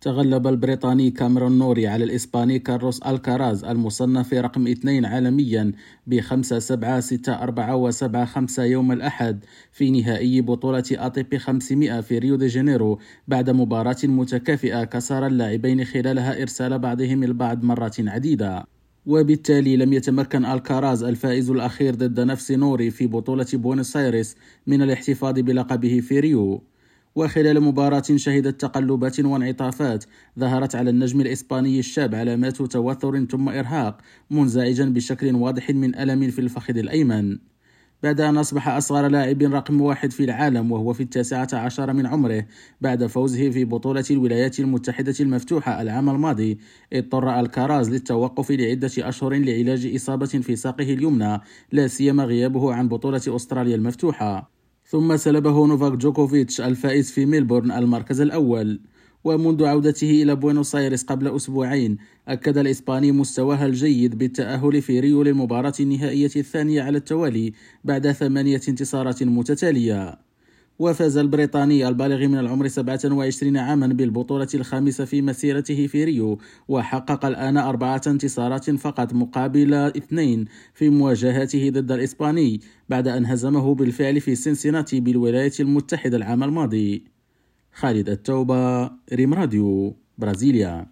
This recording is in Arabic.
تغلب البريطاني كاميرون نوري على الإسباني كارلوس ألكاراز المصنف رقم اثنين عالميا بخمسة سبعة ستة أربعة وسبعة خمسة يوم الأحد في نهائي بطولة ATP 500 في ريو دي جانيرو بعد مباراة متكافئة كسر اللاعبين خلالها إرسال بعضهم البعض مرات عديدة. وبالتالي لم يتمكن ألكاراز الفائز الأخير ضد نفس نوري في بطولة بوينس آيرس من الاحتفاظ بلقبه في ريو. وخلال مباراة شهدت تقلبات وانعطافات ظهرت على النجم الإسباني الشاب علامات توتر ثم إرهاق منزعجا بشكل واضح من ألم في الفخذ الأيمن. بعد أن أصبح أصغر لاعب رقم واحد في العالم وهو في التاسعة عشر من عمره بعد فوزه في بطولة الولايات المتحدة المفتوحة العام الماضي اضطر الكاراز للتوقف لعدة أشهر لعلاج إصابة في ساقه اليمنى لا سيما غيابه عن بطولة أستراليا المفتوحة. ثم سلبه نوفاك جوكوفيتش الفائز في ميلبورن المركز الأول. ومنذ عودته إلى بوينوس آيرس قبل أسبوعين أكد الإسباني مستواه الجيد بالتأهل في ريو للمباراة النهائية الثانية على التوالي بعد ثمانية انتصارات متتالية. وفاز البريطاني البالغ من العمر 27 عاما بالبطولة الخامسة في مسيرته في ريو وحقق الآن أربعة انتصارات فقط مقابل اثنين في مواجهاته ضد الإسباني بعد أن هزمه بالفعل في سنسيناتي بالولايات المتحدة العام الماضي. خالد التوبة ريم راديو برازيليا.